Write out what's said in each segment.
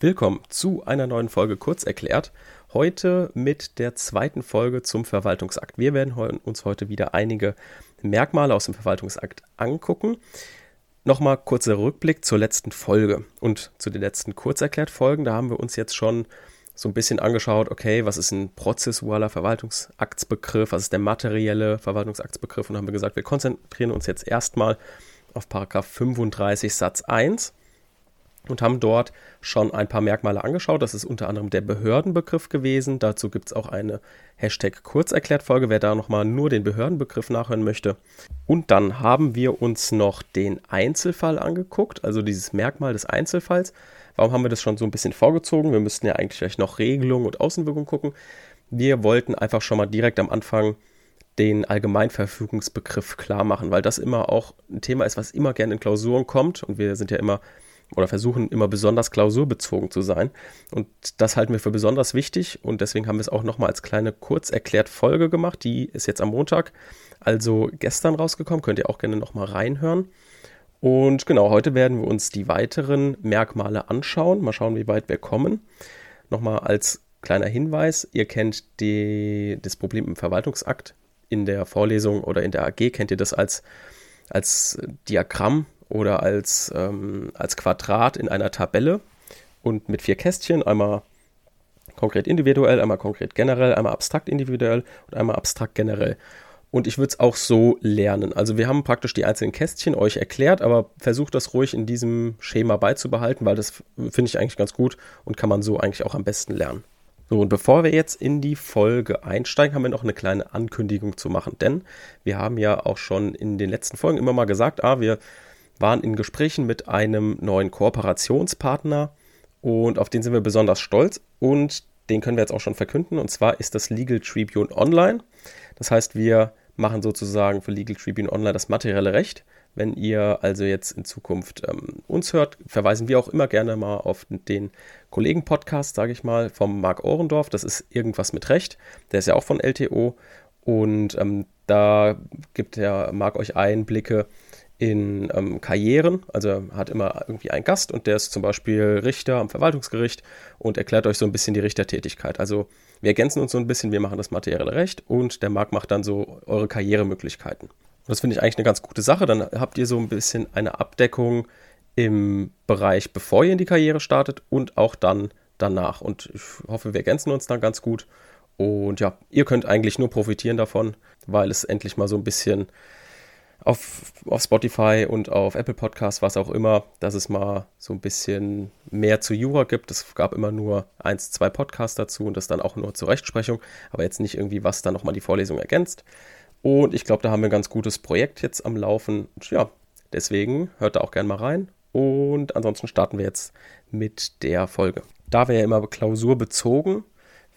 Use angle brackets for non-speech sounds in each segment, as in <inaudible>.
Willkommen zu einer neuen Folge Kurz erklärt. Heute mit der zweiten Folge zum Verwaltungsakt. Wir werden uns heute wieder einige Merkmale aus dem Verwaltungsakt angucken. Nochmal kurzer Rückblick zur letzten Folge und zu den letzten Kurzerklärt-Folgen. Da haben wir uns jetzt schon so ein bisschen angeschaut, okay, was ist ein prozessualer Verwaltungsaktsbegriff, was ist der materielle Verwaltungsaktsbegriff und haben wir gesagt, wir konzentrieren uns jetzt erstmal auf Paragraph 35 Satz 1 und haben dort schon ein paar Merkmale angeschaut. Das ist unter anderem der Behördenbegriff gewesen. Dazu gibt es auch eine Hashtag Kurzerklärt-Folge, wer da nochmal nur den Behördenbegriff nachhören möchte. Und dann haben wir uns noch den Einzelfall angeguckt, also dieses Merkmal des Einzelfalls. Warum haben wir das schon so ein bisschen vorgezogen? Wir müssten ja eigentlich gleich noch Regelungen und Außenwirkungen gucken. Wir wollten einfach schon mal direkt am Anfang den Allgemeinverfügungsbegriff klar machen, weil das immer auch ein Thema ist, was immer gerne in Klausuren kommt. Und wir sind ja immer oder versuchen immer besonders klausurbezogen zu sein. Und das halten wir für besonders wichtig und deswegen haben wir es auch nochmal als kleine kurz erklärt Folge gemacht. Die ist jetzt am Montag, also gestern rausgekommen. Könnt ihr auch gerne nochmal reinhören. Und genau, heute werden wir uns die weiteren Merkmale anschauen. Mal schauen, wie weit wir kommen. Nochmal als kleiner Hinweis, ihr kennt die, das Problem im Verwaltungsakt. In der Vorlesung oder in der AG kennt ihr das als, als Diagramm oder als, ähm, als Quadrat in einer Tabelle und mit vier Kästchen, einmal konkret individuell, einmal konkret generell, einmal abstrakt individuell und einmal abstrakt generell. Und ich würde es auch so lernen. Also wir haben praktisch die einzelnen Kästchen euch erklärt, aber versucht das ruhig in diesem Schema beizubehalten, weil das finde ich eigentlich ganz gut und kann man so eigentlich auch am besten lernen. So, und bevor wir jetzt in die Folge einsteigen, haben wir noch eine kleine Ankündigung zu machen. Denn wir haben ja auch schon in den letzten Folgen immer mal gesagt, ah, wir waren in Gesprächen mit einem neuen Kooperationspartner und auf den sind wir besonders stolz und den können wir jetzt auch schon verkünden und zwar ist das Legal Tribune Online. Das heißt, wir machen sozusagen für Legal Tribune Online das materielle Recht. Wenn ihr also jetzt in Zukunft ähm, uns hört, verweisen wir auch immer gerne mal auf den Kollegen-Podcast, sage ich mal, vom Marc Ohrendorf. Das ist irgendwas mit Recht. Der ist ja auch von LTO. Und ähm, da gibt der Marc euch Einblicke in ähm, Karrieren. Also er hat immer irgendwie einen Gast und der ist zum Beispiel Richter am Verwaltungsgericht und erklärt euch so ein bisschen die Richtertätigkeit. Also wir ergänzen uns so ein bisschen, wir machen das materielle Recht und der Markt macht dann so eure Karrieremöglichkeiten. Und das finde ich eigentlich eine ganz gute Sache. Dann habt ihr so ein bisschen eine Abdeckung im Bereich, bevor ihr in die Karriere startet und auch dann danach. Und ich hoffe, wir ergänzen uns dann ganz gut. Und ja, ihr könnt eigentlich nur profitieren davon, weil es endlich mal so ein bisschen auf, auf Spotify und auf Apple Podcasts, was auch immer, dass es mal so ein bisschen mehr zu Jura gibt. Es gab immer nur eins, zwei Podcasts dazu und das dann auch nur zur Rechtsprechung, aber jetzt nicht irgendwie, was dann nochmal die Vorlesung ergänzt. Und ich glaube, da haben wir ein ganz gutes Projekt jetzt am Laufen. Und ja, deswegen hört da auch gerne mal rein. Und ansonsten starten wir jetzt mit der Folge. Da wir ja immer klausurbezogen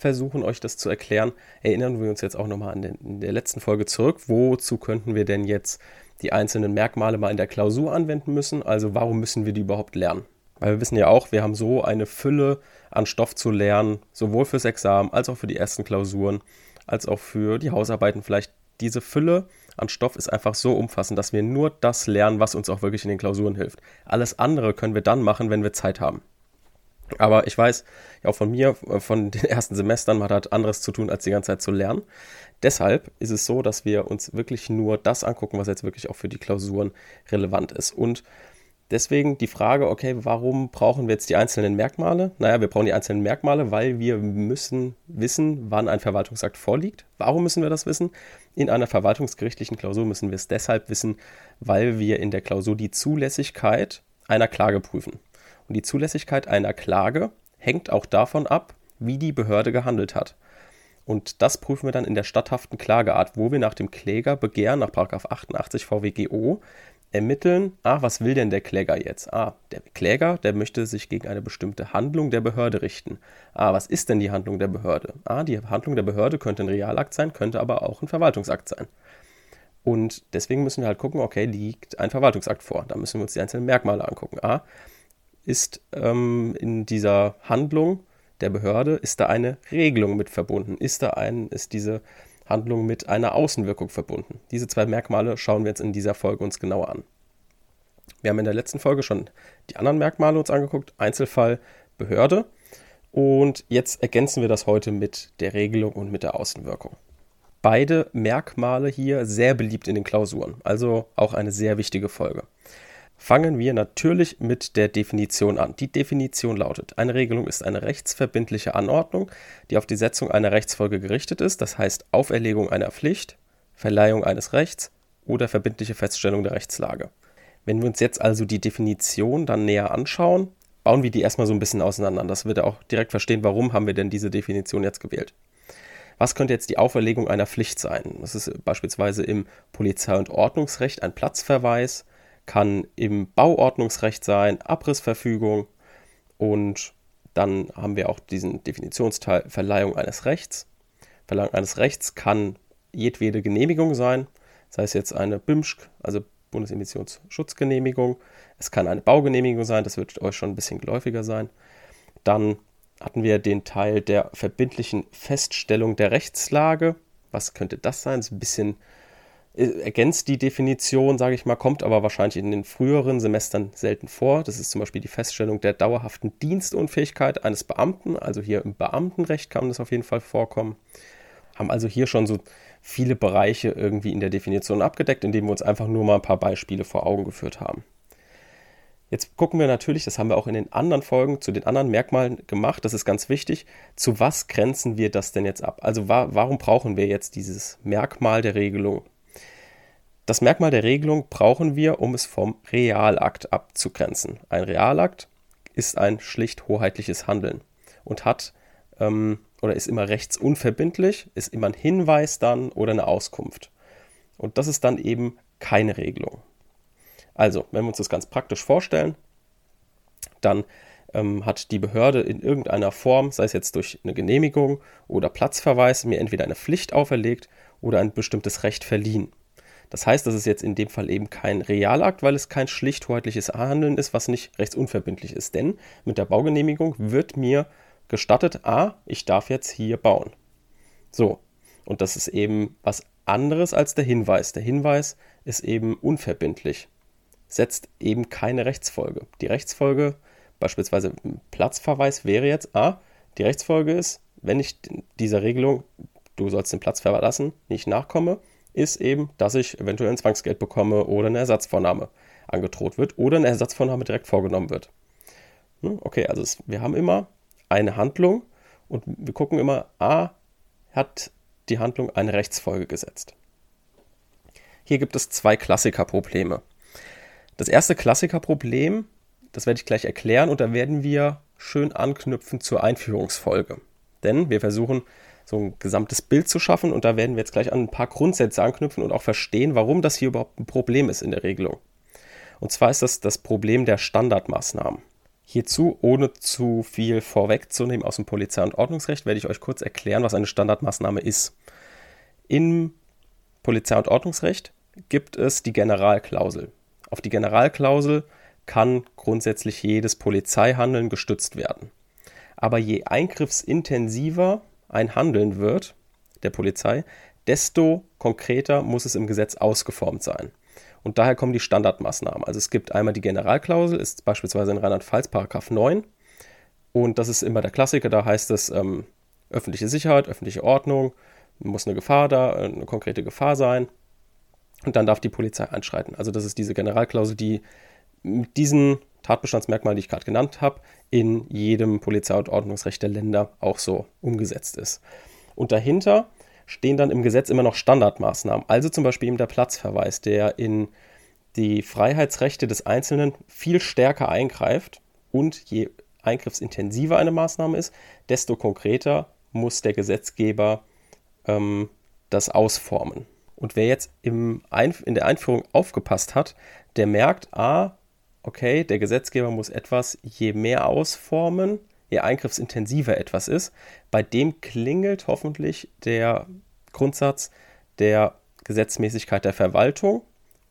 versuchen, euch das zu erklären, erinnern wir uns jetzt auch nochmal an den, in der letzten Folge zurück. Wozu könnten wir denn jetzt die einzelnen Merkmale mal in der Klausur anwenden müssen? Also warum müssen wir die überhaupt lernen? Weil wir wissen ja auch, wir haben so eine Fülle an Stoff zu lernen, sowohl fürs Examen als auch für die ersten Klausuren, als auch für die Hausarbeiten. Vielleicht diese Fülle an Stoff ist einfach so umfassend, dass wir nur das lernen, was uns auch wirklich in den Klausuren hilft. Alles andere können wir dann machen, wenn wir Zeit haben. Aber ich weiß auch von mir, von den <laughs> ersten Semestern, man hat anderes zu tun, als die ganze Zeit zu lernen. Deshalb ist es so, dass wir uns wirklich nur das angucken, was jetzt wirklich auch für die Klausuren relevant ist. Und deswegen die Frage, okay, warum brauchen wir jetzt die einzelnen Merkmale? Naja, wir brauchen die einzelnen Merkmale, weil wir müssen wissen, wann ein Verwaltungsakt vorliegt. Warum müssen wir das wissen? In einer verwaltungsgerichtlichen Klausur müssen wir es deshalb wissen, weil wir in der Klausur die Zulässigkeit einer Klage prüfen. Und die Zulässigkeit einer Klage hängt auch davon ab, wie die Behörde gehandelt hat. Und das prüfen wir dann in der statthaften Klageart, wo wir nach dem Klägerbegehren nach 88 VWGO ermitteln, ah, was will denn der Kläger jetzt? Ah, der Kläger, der möchte sich gegen eine bestimmte Handlung der Behörde richten. Ah, was ist denn die Handlung der Behörde? Ah, die Handlung der Behörde könnte ein Realakt sein, könnte aber auch ein Verwaltungsakt sein. Und deswegen müssen wir halt gucken, okay, liegt ein Verwaltungsakt vor. Da müssen wir uns die einzelnen Merkmale angucken. Ah, ist ähm, in dieser Handlung der Behörde, ist da eine Regelung mit verbunden? Ist da ein, ist diese Handlung mit einer Außenwirkung verbunden? Diese zwei Merkmale schauen wir jetzt in dieser Folge uns genauer an. Wir haben in der letzten Folge schon die anderen Merkmale uns angeguckt, Einzelfall, Behörde. Und jetzt ergänzen wir das heute mit der Regelung und mit der Außenwirkung. Beide Merkmale hier sehr beliebt in den Klausuren, also auch eine sehr wichtige Folge. Fangen wir natürlich mit der Definition an. Die Definition lautet, eine Regelung ist eine rechtsverbindliche Anordnung, die auf die Setzung einer Rechtsfolge gerichtet ist, das heißt Auferlegung einer Pflicht, Verleihung eines Rechts oder verbindliche Feststellung der Rechtslage. Wenn wir uns jetzt also die Definition dann näher anschauen, bauen wir die erstmal so ein bisschen auseinander. Das wird auch direkt verstehen, warum haben wir denn diese Definition jetzt gewählt. Was könnte jetzt die Auferlegung einer Pflicht sein? Das ist beispielsweise im Polizei- und Ordnungsrecht ein Platzverweis, kann im Bauordnungsrecht sein, Abrissverfügung und dann haben wir auch diesen Definitionsteil Verleihung eines Rechts. Verleihung eines Rechts kann jedwede Genehmigung sein, sei es jetzt eine BIMSCH, also Bundesemissionsschutzgenehmigung. Es kann eine Baugenehmigung sein, das wird euch schon ein bisschen geläufiger sein. Dann hatten wir den Teil der verbindlichen Feststellung der Rechtslage. Was könnte das sein? Das ist ein bisschen ergänzt die Definition, sage ich mal, kommt aber wahrscheinlich in den früheren Semestern selten vor. Das ist zum Beispiel die Feststellung der dauerhaften Dienstunfähigkeit eines Beamten. Also hier im Beamtenrecht kann das auf jeden Fall vorkommen. Haben also hier schon so viele Bereiche irgendwie in der Definition abgedeckt, indem wir uns einfach nur mal ein paar Beispiele vor Augen geführt haben. Jetzt gucken wir natürlich, das haben wir auch in den anderen Folgen zu den anderen Merkmalen gemacht, das ist ganz wichtig, zu was grenzen wir das denn jetzt ab? Also wa warum brauchen wir jetzt dieses Merkmal der Regelung das Merkmal der Regelung brauchen wir, um es vom Realakt abzugrenzen. Ein Realakt ist ein schlicht hoheitliches Handeln und hat ähm, oder ist immer rechtsunverbindlich, ist immer ein Hinweis dann oder eine Auskunft. Und das ist dann eben keine Regelung. Also, wenn wir uns das ganz praktisch vorstellen, dann ähm, hat die Behörde in irgendeiner Form, sei es jetzt durch eine Genehmigung oder Platzverweis, mir entweder eine Pflicht auferlegt oder ein bestimmtes Recht verliehen. Das heißt, das ist jetzt in dem Fall eben kein Realakt, weil es kein schlicht hoheitliches Handeln ist, was nicht rechtsunverbindlich ist. Denn mit der Baugenehmigung wird mir gestattet, a, ich darf jetzt hier bauen. So, und das ist eben was anderes als der Hinweis. Der Hinweis ist eben unverbindlich, setzt eben keine Rechtsfolge. Die Rechtsfolge, beispielsweise Platzverweis, wäre jetzt, a, die Rechtsfolge ist, wenn ich dieser Regelung, du sollst den Platz verlassen, nicht nachkomme, ist eben, dass ich eventuell ein Zwangsgeld bekomme oder eine Ersatzvornahme angedroht wird oder eine Ersatzvornahme direkt vorgenommen wird. Hm, okay, also es, wir haben immer eine Handlung und wir gucken immer, a, hat die Handlung eine Rechtsfolge gesetzt. Hier gibt es zwei Klassikerprobleme. Das erste Klassikerproblem, das werde ich gleich erklären und da werden wir schön anknüpfen zur Einführungsfolge. Denn wir versuchen so ein gesamtes Bild zu schaffen. Und da werden wir jetzt gleich an ein paar Grundsätze anknüpfen und auch verstehen, warum das hier überhaupt ein Problem ist in der Regelung. Und zwar ist das das Problem der Standardmaßnahmen. Hierzu, ohne zu viel vorwegzunehmen aus dem Polizei- und Ordnungsrecht, werde ich euch kurz erklären, was eine Standardmaßnahme ist. Im Polizei- und Ordnungsrecht gibt es die Generalklausel. Auf die Generalklausel kann grundsätzlich jedes Polizeihandeln gestützt werden. Aber je eingriffsintensiver ein Handeln wird, der Polizei, desto konkreter muss es im Gesetz ausgeformt sein. Und daher kommen die Standardmaßnahmen. Also es gibt einmal die Generalklausel, ist beispielsweise in Rheinland-Pfalz Paragraph 9. Und das ist immer der Klassiker, da heißt es ähm, öffentliche Sicherheit, öffentliche Ordnung, muss eine Gefahr da, äh, eine konkrete Gefahr sein. Und dann darf die Polizei einschreiten. Also das ist diese Generalklausel, die mit diesen Tatbestandsmerkmalen, die ich gerade genannt habe, in jedem Polizei- und Ordnungsrecht der Länder auch so umgesetzt ist. Und dahinter stehen dann im Gesetz immer noch Standardmaßnahmen, also zum Beispiel eben der Platzverweis, der in die Freiheitsrechte des Einzelnen viel stärker eingreift und je eingriffsintensiver eine Maßnahme ist, desto konkreter muss der Gesetzgeber ähm, das ausformen. Und wer jetzt in der Einführung aufgepasst hat, der merkt, ah, okay, der Gesetzgeber muss etwas je mehr ausformen, je eingriffsintensiver etwas ist. Bei dem klingelt hoffentlich der Grundsatz der Gesetzmäßigkeit der Verwaltung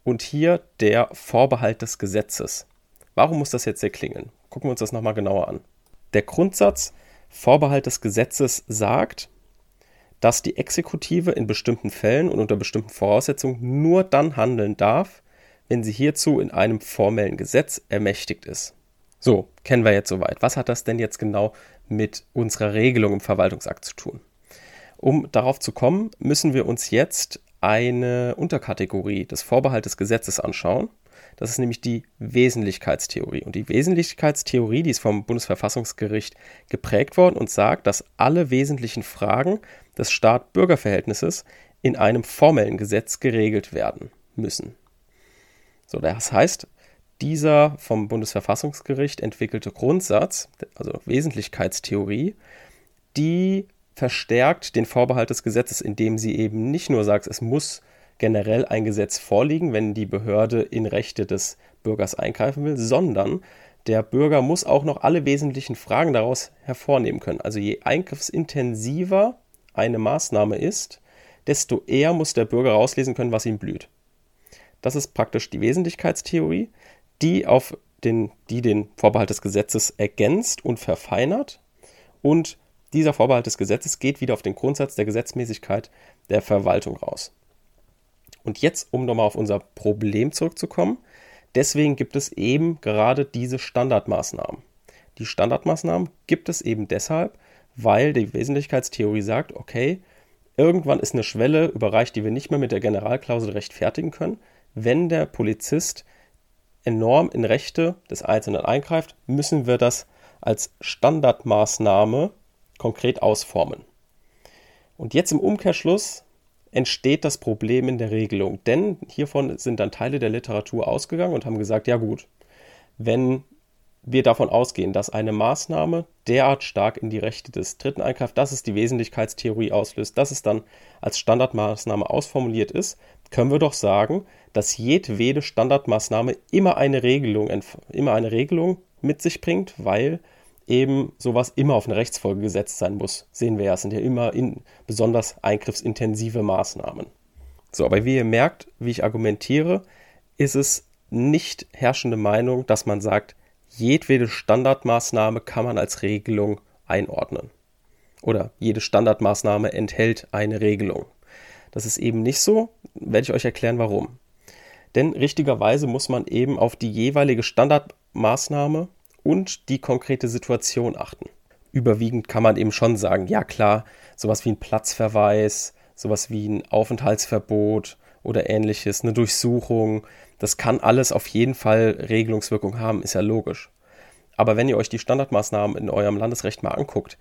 und hier der Vorbehalt des Gesetzes. Warum muss das jetzt hier klingeln? Gucken wir uns das nochmal genauer an. Der Grundsatz Vorbehalt des Gesetzes sagt, dass die Exekutive in bestimmten Fällen und unter bestimmten Voraussetzungen nur dann handeln darf, wenn sie hierzu in einem formellen Gesetz ermächtigt ist. So, kennen wir jetzt soweit. Was hat das denn jetzt genau mit unserer Regelung im Verwaltungsakt zu tun? Um darauf zu kommen, müssen wir uns jetzt eine Unterkategorie des Vorbehaltes Gesetzes anschauen. Das ist nämlich die Wesentlichkeitstheorie. Und die Wesentlichkeitstheorie, die ist vom Bundesverfassungsgericht geprägt worden und sagt, dass alle wesentlichen Fragen des Staat-Bürger-Verhältnisses in einem formellen Gesetz geregelt werden müssen. So, das heißt, dieser vom Bundesverfassungsgericht entwickelte Grundsatz, also Wesentlichkeitstheorie, die verstärkt den Vorbehalt des Gesetzes, indem sie eben nicht nur sagt, es muss generell ein Gesetz vorliegen, wenn die Behörde in Rechte des Bürgers eingreifen will, sondern der Bürger muss auch noch alle wesentlichen Fragen daraus hervornehmen können. Also je eingriffsintensiver eine Maßnahme ist, desto eher muss der Bürger rauslesen können, was ihm blüht. Das ist praktisch die Wesentlichkeitstheorie, die auf den, die den Vorbehalt des Gesetzes ergänzt und verfeinert. Und dieser Vorbehalt des Gesetzes geht wieder auf den Grundsatz der Gesetzmäßigkeit der Verwaltung raus. Und jetzt, um nochmal auf unser Problem zurückzukommen, deswegen gibt es eben gerade diese Standardmaßnahmen. Die Standardmaßnahmen gibt es eben deshalb, weil die Wesentlichkeitstheorie sagt, okay, irgendwann ist eine Schwelle überreicht, die wir nicht mehr mit der Generalklausel rechtfertigen können, wenn der Polizist enorm in Rechte des Einzelnen eingreift, müssen wir das als Standardmaßnahme konkret ausformen. Und jetzt im Umkehrschluss entsteht das Problem in der Regelung, denn hiervon sind dann Teile der Literatur ausgegangen und haben gesagt, ja gut, wenn wir davon ausgehen, dass eine Maßnahme derart stark in die Rechte des Dritten eingreift, dass es die Wesentlichkeitstheorie auslöst, dass es dann als Standardmaßnahme ausformuliert ist, können wir doch sagen, dass jedwede Standardmaßnahme immer eine Regelung, immer eine Regelung mit sich bringt, weil eben sowas immer auf eine Rechtsfolge gesetzt sein muss. Sehen wir ja, es sind ja immer in besonders eingriffsintensive Maßnahmen. So, aber wie ihr merkt, wie ich argumentiere, ist es nicht herrschende Meinung, dass man sagt, jedwede Standardmaßnahme kann man als Regelung einordnen. Oder jede Standardmaßnahme enthält eine Regelung. Das ist eben nicht so, werde ich euch erklären, warum. Denn richtigerweise muss man eben auf die jeweilige Standardmaßnahme und die konkrete Situation achten. Überwiegend kann man eben schon sagen, ja klar, sowas wie ein Platzverweis, sowas wie ein Aufenthaltsverbot oder ähnliches, eine Durchsuchung, das kann alles auf jeden Fall Regelungswirkung haben, ist ja logisch. Aber wenn ihr euch die Standardmaßnahmen in eurem Landesrecht mal anguckt,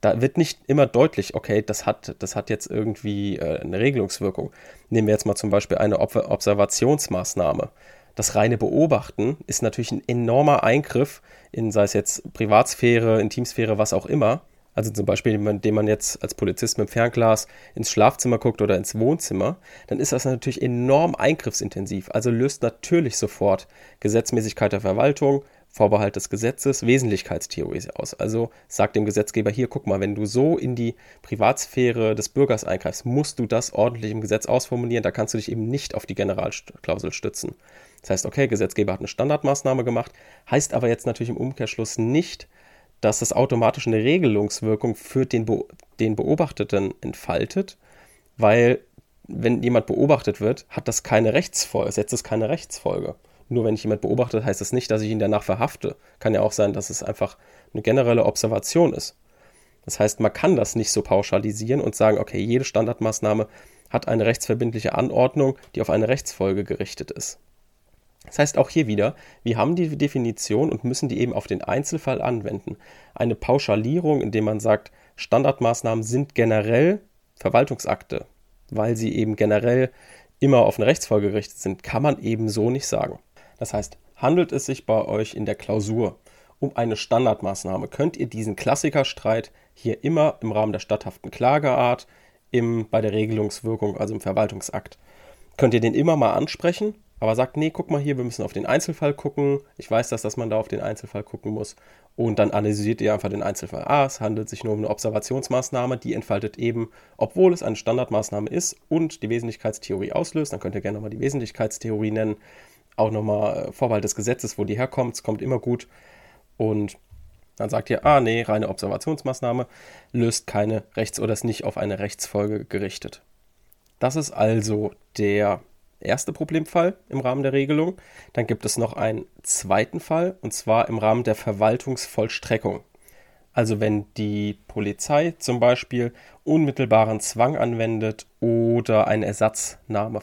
da wird nicht immer deutlich, okay, das hat, das hat jetzt irgendwie äh, eine Regelungswirkung. Nehmen wir jetzt mal zum Beispiel eine Ob Observationsmaßnahme. Das reine Beobachten ist natürlich ein enormer Eingriff in, sei es jetzt Privatsphäre, Intimsphäre, was auch immer. Also zum Beispiel, indem man jetzt als Polizist mit dem Fernglas ins Schlafzimmer guckt oder ins Wohnzimmer, dann ist das natürlich enorm eingriffsintensiv. Also löst natürlich sofort Gesetzmäßigkeit der Verwaltung, Vorbehalt des Gesetzes, Wesentlichkeitstheorie aus. Also sagt dem Gesetzgeber hier, guck mal, wenn du so in die Privatsphäre des Bürgers eingreifst, musst du das ordentlich im Gesetz ausformulieren. Da kannst du dich eben nicht auf die Generalklausel stützen. Das heißt, okay, Gesetzgeber hat eine Standardmaßnahme gemacht, heißt aber jetzt natürlich im Umkehrschluss nicht, dass das automatisch eine Regelungswirkung für den, Be den Beobachteten entfaltet, weil wenn jemand beobachtet wird, hat das keine Rechtsfolge, setzt es keine Rechtsfolge. Nur wenn ich jemand beobachte, heißt das nicht, dass ich ihn danach verhafte. Kann ja auch sein, dass es einfach eine generelle Observation ist. Das heißt, man kann das nicht so pauschalisieren und sagen, okay, jede Standardmaßnahme hat eine rechtsverbindliche Anordnung, die auf eine Rechtsfolge gerichtet ist. Das heißt auch hier wieder, wir haben die Definition und müssen die eben auf den Einzelfall anwenden. Eine Pauschalierung, indem man sagt, Standardmaßnahmen sind generell Verwaltungsakte, weil sie eben generell immer auf eine Rechtsfolge gerichtet sind, kann man eben so nicht sagen. Das heißt, handelt es sich bei euch in der Klausur um eine Standardmaßnahme, könnt ihr diesen Klassikerstreit hier immer im Rahmen der statthaften Klageart, im, bei der Regelungswirkung, also im Verwaltungsakt, könnt ihr den immer mal ansprechen, aber sagt, nee, guck mal hier, wir müssen auf den Einzelfall gucken. Ich weiß das, dass man da auf den Einzelfall gucken muss. Und dann analysiert ihr einfach den Einzelfall. Ah, es handelt sich nur um eine Observationsmaßnahme, die entfaltet eben, obwohl es eine Standardmaßnahme ist und die Wesentlichkeitstheorie auslöst. Dann könnt ihr gerne nochmal die Wesentlichkeitstheorie nennen auch nochmal äh, Vorbehalt des Gesetzes, wo die herkommt. Es kommt immer gut. Und dann sagt ihr, ah nee, reine Observationsmaßnahme löst keine Rechts- oder ist nicht auf eine Rechtsfolge gerichtet. Das ist also der erste Problemfall im Rahmen der Regelung. Dann gibt es noch einen zweiten Fall, und zwar im Rahmen der Verwaltungsvollstreckung. Also wenn die Polizei zum Beispiel unmittelbaren Zwang anwendet oder eine Ersatznahme,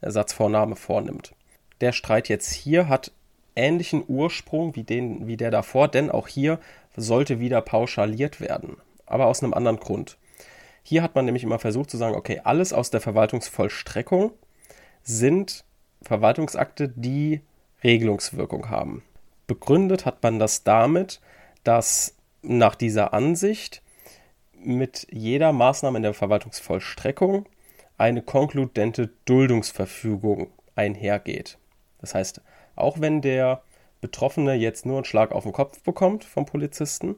Ersatzvornahme vornimmt. Der Streit jetzt hier hat ähnlichen Ursprung wie, den, wie der davor, denn auch hier sollte wieder pauschaliert werden, aber aus einem anderen Grund. Hier hat man nämlich immer versucht zu sagen, okay, alles aus der Verwaltungsvollstreckung sind Verwaltungsakte, die Regelungswirkung haben. Begründet hat man das damit, dass nach dieser Ansicht mit jeder Maßnahme in der Verwaltungsvollstreckung eine konkludente Duldungsverfügung einhergeht. Das heißt, auch wenn der Betroffene jetzt nur einen Schlag auf den Kopf bekommt vom Polizisten,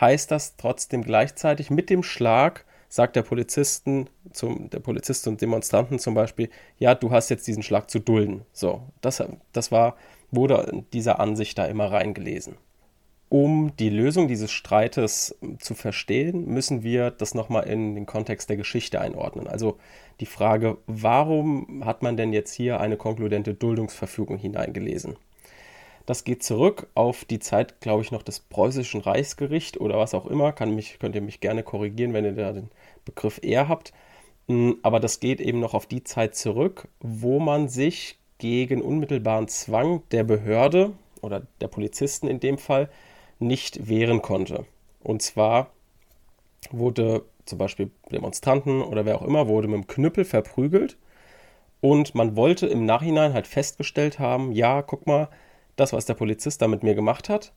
heißt das trotzdem gleichzeitig mit dem Schlag sagt der Polizisten zum der Polizist und Demonstranten zum Beispiel, ja, du hast jetzt diesen Schlag zu dulden. So, das, das war, wurde dieser Ansicht da immer reingelesen. Um die Lösung dieses Streites zu verstehen, müssen wir das nochmal in den Kontext der Geschichte einordnen. Also die Frage, warum hat man denn jetzt hier eine konkludente Duldungsverfügung hineingelesen? Das geht zurück auf die Zeit, glaube ich, noch des preußischen Reichsgericht oder was auch immer. Kann mich, könnt ihr mich gerne korrigieren, wenn ihr da den Begriff eher habt. Mm, aber das geht eben noch auf die Zeit zurück, wo man sich gegen unmittelbaren Zwang der Behörde oder der Polizisten in dem Fall nicht wehren konnte. Und zwar wurde zum Beispiel Demonstranten oder wer auch immer wurde mit dem Knüppel verprügelt und man wollte im Nachhinein halt festgestellt haben, ja, guck mal, das, was der Polizist da mit mir gemacht hat,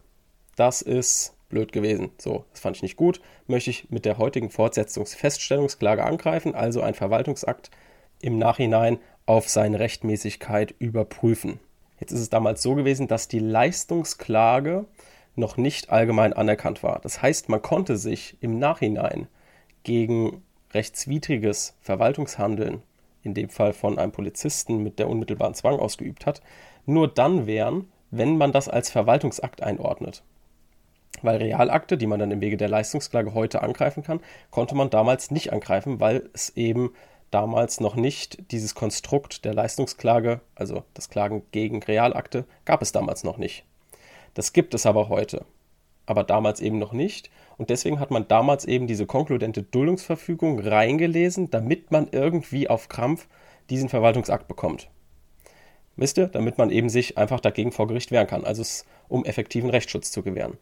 das ist blöd gewesen. So, das fand ich nicht gut. Möchte ich mit der heutigen Fortsetzungsfeststellungsklage angreifen, also ein Verwaltungsakt im Nachhinein auf seine Rechtmäßigkeit überprüfen. Jetzt ist es damals so gewesen, dass die Leistungsklage noch nicht allgemein anerkannt war. Das heißt, man konnte sich im Nachhinein gegen rechtswidriges Verwaltungshandeln, in dem Fall von einem Polizisten mit der unmittelbaren Zwang ausgeübt hat, nur dann wehren, wenn man das als Verwaltungsakt einordnet. Weil Realakte, die man dann im Wege der Leistungsklage heute angreifen kann, konnte man damals nicht angreifen, weil es eben damals noch nicht dieses Konstrukt der Leistungsklage, also das Klagen gegen Realakte, gab es damals noch nicht. Das gibt es aber heute, aber damals eben noch nicht. Und deswegen hat man damals eben diese konkludente Duldungsverfügung reingelesen, damit man irgendwie auf Krampf diesen Verwaltungsakt bekommt. Wisst ihr? Damit man eben sich einfach dagegen vor Gericht wehren kann, also um effektiven Rechtsschutz zu gewähren.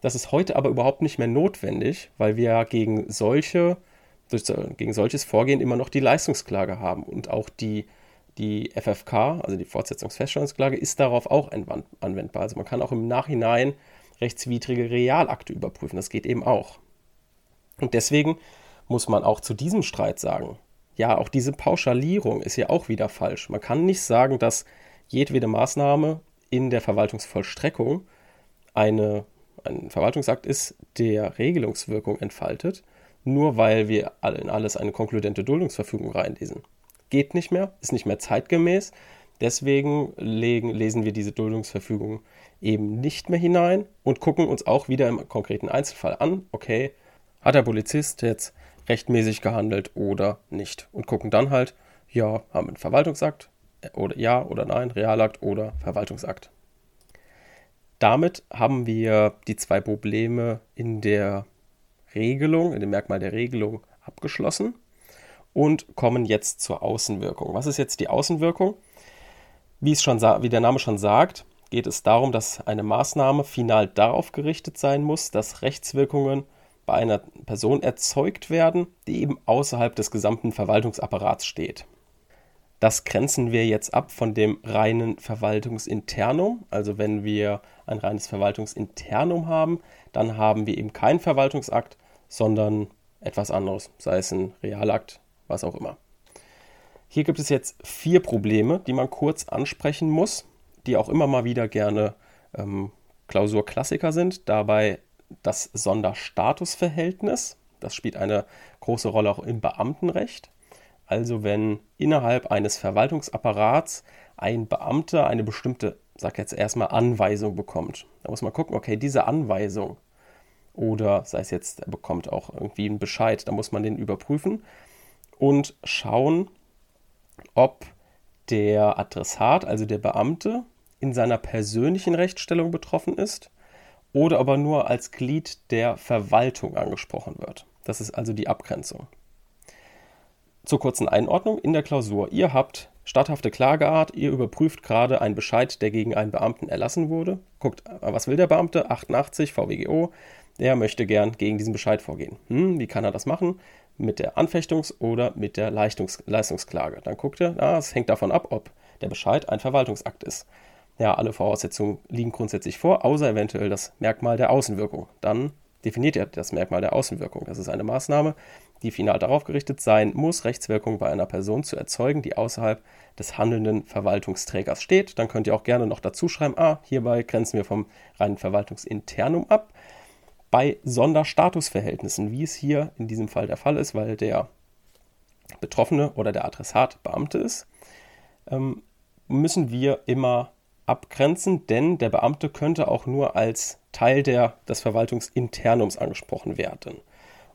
Das ist heute aber überhaupt nicht mehr notwendig, weil wir gegen solche, gegen solches Vorgehen immer noch die Leistungsklage haben und auch die, die FFK, also die Fortsetzungsfeststellungsklage, ist darauf auch anwendbar. Also man kann auch im Nachhinein rechtswidrige Realakte überprüfen. Das geht eben auch. Und deswegen muss man auch zu diesem Streit sagen, ja, auch diese Pauschalierung ist ja auch wieder falsch. Man kann nicht sagen, dass jedwede Maßnahme in der Verwaltungsvollstreckung eine, ein Verwaltungsakt ist, der Regelungswirkung entfaltet, nur weil wir in alles eine konkludente Duldungsverfügung reinlesen. Geht nicht mehr, ist nicht mehr zeitgemäß. Deswegen legen, lesen wir diese Duldungsverfügung eben nicht mehr hinein und gucken uns auch wieder im konkreten Einzelfall an, okay, hat der Polizist jetzt rechtmäßig gehandelt oder nicht. Und gucken dann halt, ja, haben wir einen Verwaltungsakt äh, oder ja oder nein, Realakt oder Verwaltungsakt. Damit haben wir die zwei Probleme in der Regelung, in dem Merkmal der Regelung abgeschlossen und kommen jetzt zur Außenwirkung. Was ist jetzt die Außenwirkung? Wie, es schon, wie der Name schon sagt, geht es darum, dass eine Maßnahme final darauf gerichtet sein muss, dass Rechtswirkungen bei einer Person erzeugt werden, die eben außerhalb des gesamten Verwaltungsapparats steht. Das grenzen wir jetzt ab von dem reinen Verwaltungsinternum. Also wenn wir ein reines Verwaltungsinternum haben, dann haben wir eben keinen Verwaltungsakt, sondern etwas anderes, sei es ein Realakt, was auch immer. Hier gibt es jetzt vier Probleme, die man kurz ansprechen muss, die auch immer mal wieder gerne ähm, Klausurklassiker sind. Dabei das Sonderstatusverhältnis. Das spielt eine große Rolle auch im Beamtenrecht. Also wenn innerhalb eines Verwaltungsapparats ein Beamter eine bestimmte, sag jetzt erstmal, Anweisung bekommt. Da muss man gucken, okay, diese Anweisung oder sei es jetzt, er bekommt auch irgendwie einen Bescheid, da muss man den überprüfen und schauen, ob der Adressat, also der Beamte, in seiner persönlichen Rechtsstellung betroffen ist oder aber nur als Glied der Verwaltung angesprochen wird. Das ist also die Abgrenzung. Zur kurzen Einordnung in der Klausur. Ihr habt statthafte Klageart, ihr überprüft gerade einen Bescheid, der gegen einen Beamten erlassen wurde. Guckt, was will der Beamte? 88 VWGO. Der möchte gern gegen diesen Bescheid vorgehen. Hm, wie kann er das machen? Mit der Anfechtungs- oder mit der Leistungs Leistungsklage. Dann guckt er, ah, es hängt davon ab, ob der Bescheid ein Verwaltungsakt ist. Ja, alle Voraussetzungen liegen grundsätzlich vor, außer eventuell das Merkmal der Außenwirkung. Dann definiert er das Merkmal der Außenwirkung. Das ist eine Maßnahme, die final darauf gerichtet sein muss, Rechtswirkung bei einer Person zu erzeugen, die außerhalb des handelnden Verwaltungsträgers steht. Dann könnt ihr auch gerne noch dazu schreiben, ah, hierbei grenzen wir vom reinen Verwaltungsinternum ab. Bei Sonderstatusverhältnissen, wie es hier in diesem Fall der Fall ist, weil der Betroffene oder der Adressat Beamte ist, ähm, müssen wir immer abgrenzen, denn der Beamte könnte auch nur als Teil der, des Verwaltungsinternums angesprochen werden.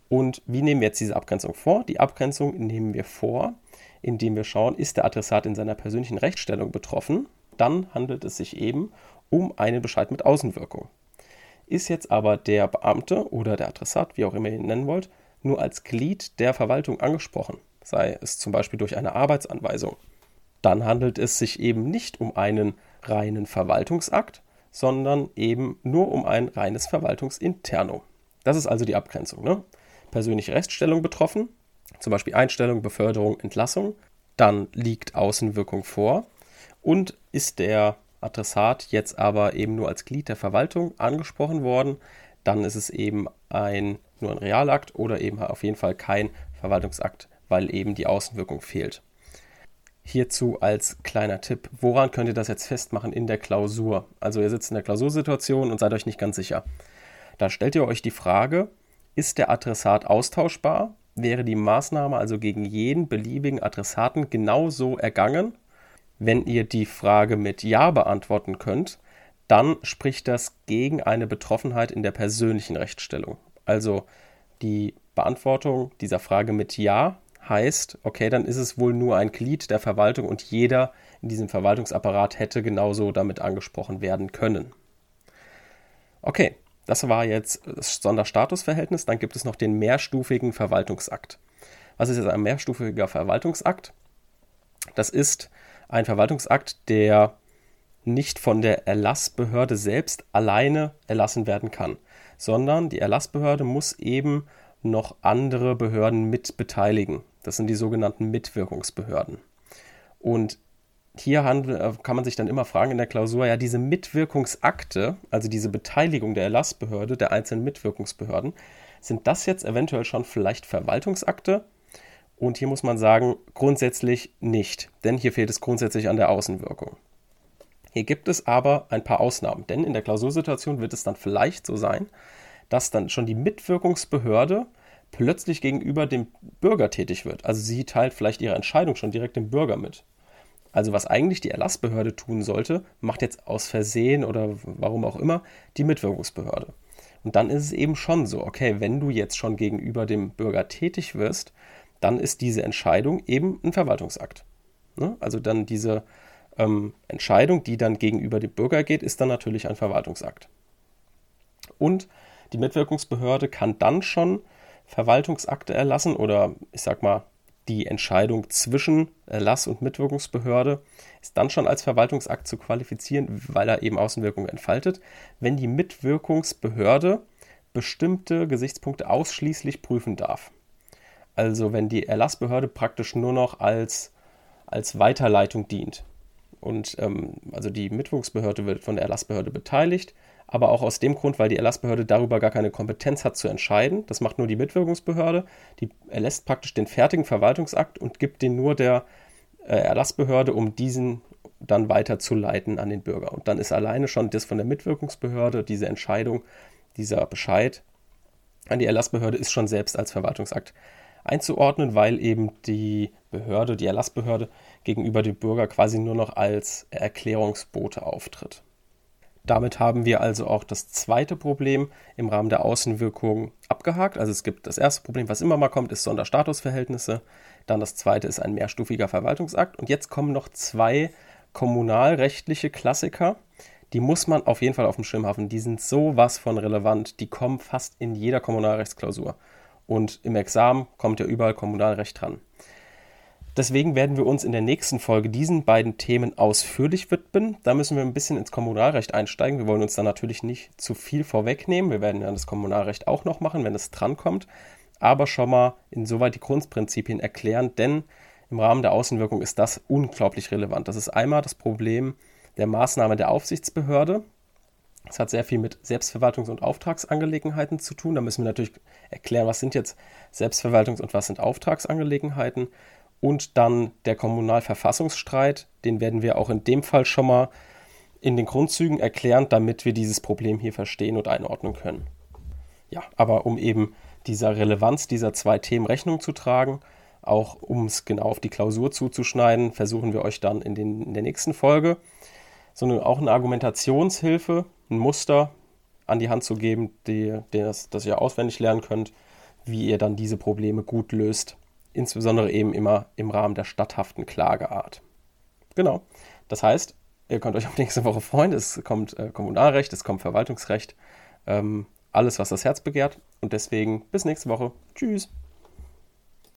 Und wie nehmen wir jetzt diese Abgrenzung vor? Die Abgrenzung nehmen wir vor, indem wir schauen, ist der Adressat in seiner persönlichen Rechtsstellung betroffen? Dann handelt es sich eben um einen Bescheid mit Außenwirkung. Ist jetzt aber der Beamte oder der Adressat, wie auch immer ihr ihn nennen wollt, nur als Glied der Verwaltung angesprochen, sei es zum Beispiel durch eine Arbeitsanweisung, dann handelt es sich eben nicht um einen reinen Verwaltungsakt, sondern eben nur um ein reines Verwaltungsinternum. Das ist also die Abgrenzung. Ne? Persönliche Rechtsstellung betroffen, zum Beispiel Einstellung, Beförderung, Entlassung, dann liegt Außenwirkung vor und ist der Adressat jetzt aber eben nur als Glied der Verwaltung angesprochen worden, dann ist es eben ein, nur ein Realakt oder eben auf jeden Fall kein Verwaltungsakt, weil eben die Außenwirkung fehlt. Hierzu als kleiner Tipp, woran könnt ihr das jetzt festmachen in der Klausur? Also ihr sitzt in der Klausursituation und seid euch nicht ganz sicher. Da stellt ihr euch die Frage, ist der Adressat austauschbar? Wäre die Maßnahme also gegen jeden beliebigen Adressaten genauso ergangen? Wenn ihr die Frage mit Ja beantworten könnt, dann spricht das gegen eine Betroffenheit in der persönlichen Rechtsstellung. Also die Beantwortung dieser Frage mit Ja heißt, okay, dann ist es wohl nur ein Glied der Verwaltung und jeder in diesem Verwaltungsapparat hätte genauso damit angesprochen werden können. Okay, das war jetzt das Sonderstatusverhältnis. Dann gibt es noch den mehrstufigen Verwaltungsakt. Was ist jetzt ein mehrstufiger Verwaltungsakt? Das ist ein Verwaltungsakt, der nicht von der Erlassbehörde selbst alleine erlassen werden kann, sondern die Erlassbehörde muss eben noch andere Behörden mit beteiligen. Das sind die sogenannten Mitwirkungsbehörden. Und hier äh, kann man sich dann immer fragen in der Klausur, ja, diese Mitwirkungsakte, also diese Beteiligung der Erlassbehörde, der einzelnen Mitwirkungsbehörden, sind das jetzt eventuell schon vielleicht Verwaltungsakte? Und hier muss man sagen, grundsätzlich nicht, denn hier fehlt es grundsätzlich an der Außenwirkung. Hier gibt es aber ein paar Ausnahmen, denn in der Klausursituation wird es dann vielleicht so sein, dass dann schon die Mitwirkungsbehörde plötzlich gegenüber dem Bürger tätig wird. Also sie teilt vielleicht ihre Entscheidung schon direkt dem Bürger mit. Also was eigentlich die Erlassbehörde tun sollte, macht jetzt aus Versehen oder warum auch immer die Mitwirkungsbehörde. Und dann ist es eben schon so, okay, wenn du jetzt schon gegenüber dem Bürger tätig wirst, dann ist diese Entscheidung eben ein Verwaltungsakt. Ne? Also dann diese ähm, Entscheidung, die dann gegenüber dem Bürger geht, ist dann natürlich ein Verwaltungsakt. Und die Mitwirkungsbehörde kann dann schon Verwaltungsakte erlassen oder ich sag mal, die Entscheidung zwischen Erlass- und Mitwirkungsbehörde ist dann schon als Verwaltungsakt zu qualifizieren, weil er eben Außenwirkung entfaltet, wenn die Mitwirkungsbehörde bestimmte Gesichtspunkte ausschließlich prüfen darf. Also wenn die Erlassbehörde praktisch nur noch als, als Weiterleitung dient. Und ähm, also die Mitwirkungsbehörde wird von der Erlassbehörde beteiligt, aber auch aus dem Grund, weil die Erlassbehörde darüber gar keine Kompetenz hat zu entscheiden. Das macht nur die Mitwirkungsbehörde. Die erlässt praktisch den fertigen Verwaltungsakt und gibt den nur der äh, Erlassbehörde, um diesen dann weiterzuleiten an den Bürger. Und dann ist alleine schon das von der Mitwirkungsbehörde, diese Entscheidung, dieser Bescheid an die Erlassbehörde ist schon selbst als Verwaltungsakt einzuordnen, weil eben die Behörde, die Erlassbehörde gegenüber dem Bürger quasi nur noch als Erklärungsbote auftritt. Damit haben wir also auch das zweite Problem im Rahmen der Außenwirkung abgehakt. Also es gibt das erste Problem, was immer mal kommt, ist Sonderstatusverhältnisse. Dann das zweite ist ein mehrstufiger Verwaltungsakt. Und jetzt kommen noch zwei kommunalrechtliche Klassiker. Die muss man auf jeden Fall auf dem Schirm haben. Die sind sowas von relevant. Die kommen fast in jeder Kommunalrechtsklausur. Und im Examen kommt ja überall Kommunalrecht dran. Deswegen werden wir uns in der nächsten Folge diesen beiden Themen ausführlich widmen. Da müssen wir ein bisschen ins Kommunalrecht einsteigen. Wir wollen uns da natürlich nicht zu viel vorwegnehmen. Wir werden ja das Kommunalrecht auch noch machen, wenn es drankommt. Aber schon mal insoweit die Grundprinzipien erklären, denn im Rahmen der Außenwirkung ist das unglaublich relevant. Das ist einmal das Problem der Maßnahme der Aufsichtsbehörde. Das hat sehr viel mit Selbstverwaltungs- und Auftragsangelegenheiten zu tun. Da müssen wir natürlich erklären, was sind jetzt Selbstverwaltungs- und was sind Auftragsangelegenheiten und dann der Kommunalverfassungsstreit, den werden wir auch in dem Fall schon mal in den Grundzügen erklären, damit wir dieses Problem hier verstehen und einordnen können. Ja, aber um eben dieser Relevanz dieser zwei Themen Rechnung zu tragen, auch um es genau auf die Klausur zuzuschneiden, versuchen wir euch dann in, den, in der nächsten Folge so eine, auch eine Argumentationshilfe, ein Muster an die Hand zu geben, die, das, das ihr auswendig lernen könnt, wie ihr dann diese Probleme gut löst insbesondere eben immer im Rahmen der statthaften Klageart. Genau. Das heißt, ihr könnt euch auf nächste Woche freuen. Es kommt äh, Kommunalrecht, es kommt Verwaltungsrecht, ähm, alles, was das Herz begehrt. Und deswegen bis nächste Woche. Tschüss.